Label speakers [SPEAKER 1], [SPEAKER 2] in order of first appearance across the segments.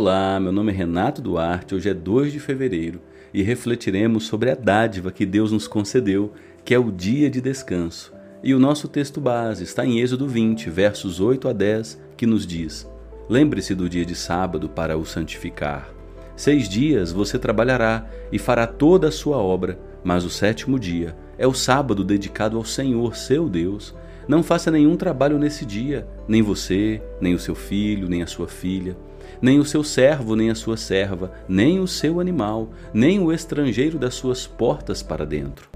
[SPEAKER 1] Olá, meu nome é Renato Duarte, hoje é 2 de fevereiro e refletiremos sobre a dádiva que Deus nos concedeu, que é o dia de descanso. E o nosso texto base está em Êxodo 20, versos 8 a 10, que nos diz: Lembre-se do dia de sábado para o santificar. Seis dias você trabalhará e fará toda a sua obra, mas o sétimo dia é o sábado dedicado ao Senhor, seu Deus. Não faça nenhum trabalho nesse dia, nem você, nem o seu filho, nem a sua filha nem o seu servo, nem a sua serva, nem o seu animal, nem o estrangeiro das suas portas para dentro.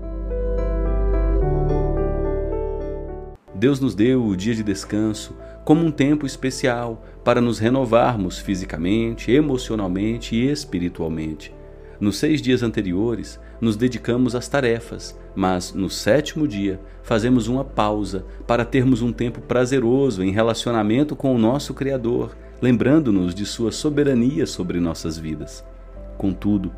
[SPEAKER 1] Deus nos deu o dia de descanso como um tempo especial para nos renovarmos fisicamente, emocionalmente e espiritualmente. Nos seis dias anteriores, nos dedicamos às tarefas, mas no sétimo dia fazemos uma pausa para termos um tempo prazeroso em relacionamento com o nosso Criador, lembrando-nos de Sua soberania sobre nossas vidas. Contudo,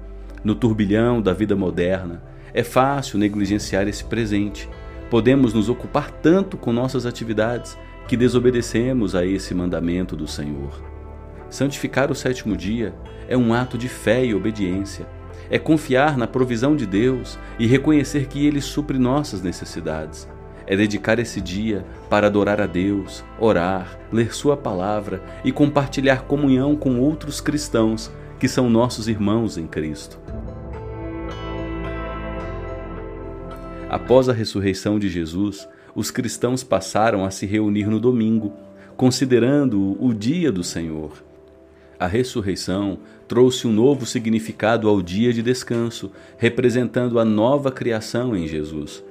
[SPEAKER 1] no turbilhão da vida moderna, é fácil negligenciar esse presente. Podemos nos ocupar tanto com nossas atividades que desobedecemos a esse mandamento do Senhor. Santificar o sétimo dia é um ato de fé e obediência. É confiar na provisão de Deus e reconhecer que Ele supre nossas necessidades é dedicar esse dia para adorar a Deus, orar, ler Sua palavra e compartilhar comunhão com outros cristãos que são nossos irmãos em Cristo. Após a ressurreição de Jesus, os cristãos passaram a se reunir no domingo, considerando o dia do Senhor. A ressurreição trouxe um novo significado ao dia de descanso, representando a nova criação em Jesus.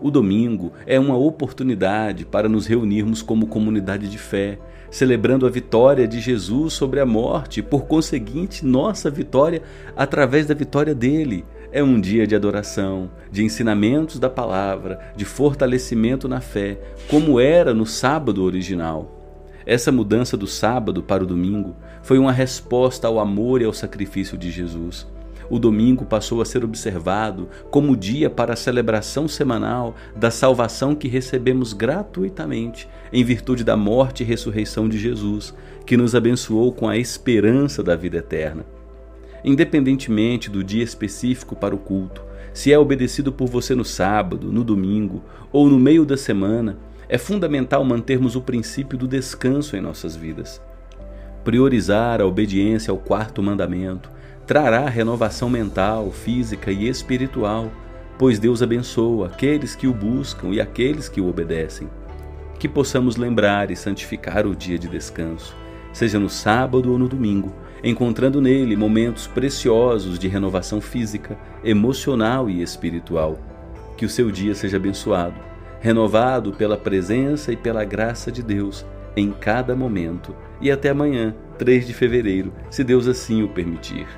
[SPEAKER 1] O domingo é uma oportunidade para nos reunirmos como comunidade de fé, celebrando a vitória de Jesus sobre a morte por conseguinte, nossa vitória através da vitória dele. É um dia de adoração, de ensinamentos da palavra, de fortalecimento na fé, como era no sábado original. Essa mudança do sábado para o domingo foi uma resposta ao amor e ao sacrifício de Jesus o domingo passou a ser observado como dia para a celebração semanal da salvação que recebemos gratuitamente em virtude da morte e ressurreição de Jesus, que nos abençoou com a esperança da vida eterna. Independentemente do dia específico para o culto, se é obedecido por você no sábado, no domingo ou no meio da semana, é fundamental mantermos o princípio do descanso em nossas vidas. Priorizar a obediência ao quarto mandamento, trará renovação mental, física e espiritual, pois Deus abençoa aqueles que o buscam e aqueles que o obedecem. Que possamos lembrar e santificar o dia de descanso, seja no sábado ou no domingo, encontrando nele momentos preciosos de renovação física, emocional e espiritual. Que o seu dia seja abençoado, renovado pela presença e pela graça de Deus em cada momento. E até amanhã, 3 de fevereiro, se Deus assim o permitir.